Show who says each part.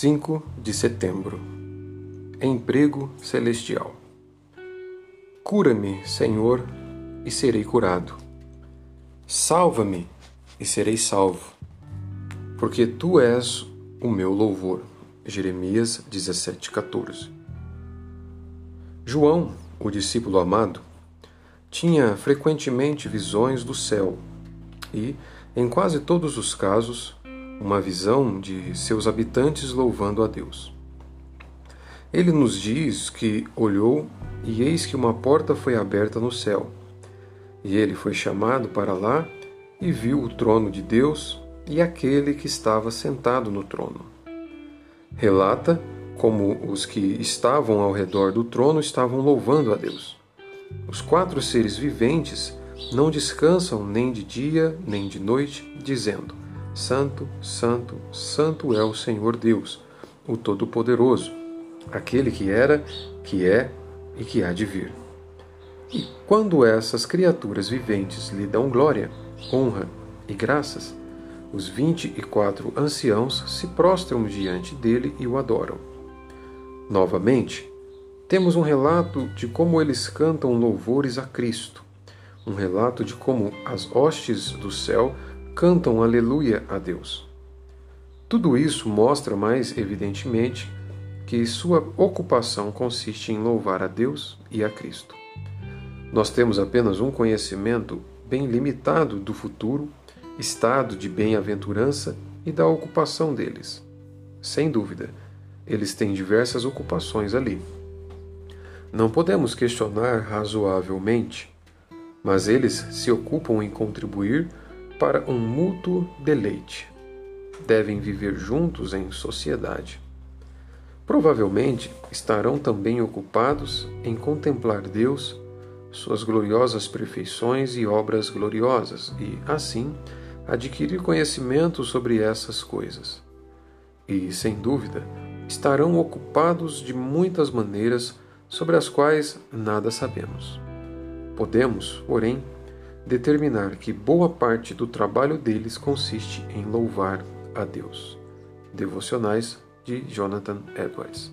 Speaker 1: 5 de setembro Emprego Celestial Cura-me, Senhor, e serei curado. Salva-me e serei salvo, porque tu és o meu louvor. Jeremias 17,14 João, o discípulo amado, tinha frequentemente visões do céu e, em quase todos os casos, uma visão de seus habitantes louvando a Deus. Ele nos diz que olhou e eis que uma porta foi aberta no céu. E ele foi chamado para lá e viu o trono de Deus e aquele que estava sentado no trono. Relata como os que estavam ao redor do trono estavam louvando a Deus. Os quatro seres viventes não descansam nem de dia nem de noite, dizendo: Santo, Santo, Santo é o Senhor Deus, o Todo-Poderoso, aquele que era, que é e que há de vir. E quando essas criaturas viventes lhe dão glória, honra e graças, os vinte e quatro anciãos se prostram diante dele e o adoram. Novamente, temos um relato de como eles cantam louvores a Cristo, um relato de como as hostes do céu cantam aleluia a Deus. Tudo isso mostra mais evidentemente que sua ocupação consiste em louvar a Deus e a Cristo. Nós temos apenas um conhecimento bem limitado do futuro, estado de bem-aventurança e da ocupação deles. Sem dúvida, eles têm diversas ocupações ali. Não podemos questionar razoavelmente, mas eles se ocupam em contribuir para um mútuo deleite. Devem viver juntos em sociedade. Provavelmente estarão também ocupados em contemplar Deus, suas gloriosas perfeições e obras gloriosas, e, assim, adquirir conhecimento sobre essas coisas. E, sem dúvida, estarão ocupados de muitas maneiras sobre as quais nada sabemos. Podemos, porém, determinar que boa parte do trabalho deles consiste em louvar a Deus. Devocionais de Jonathan Edwards.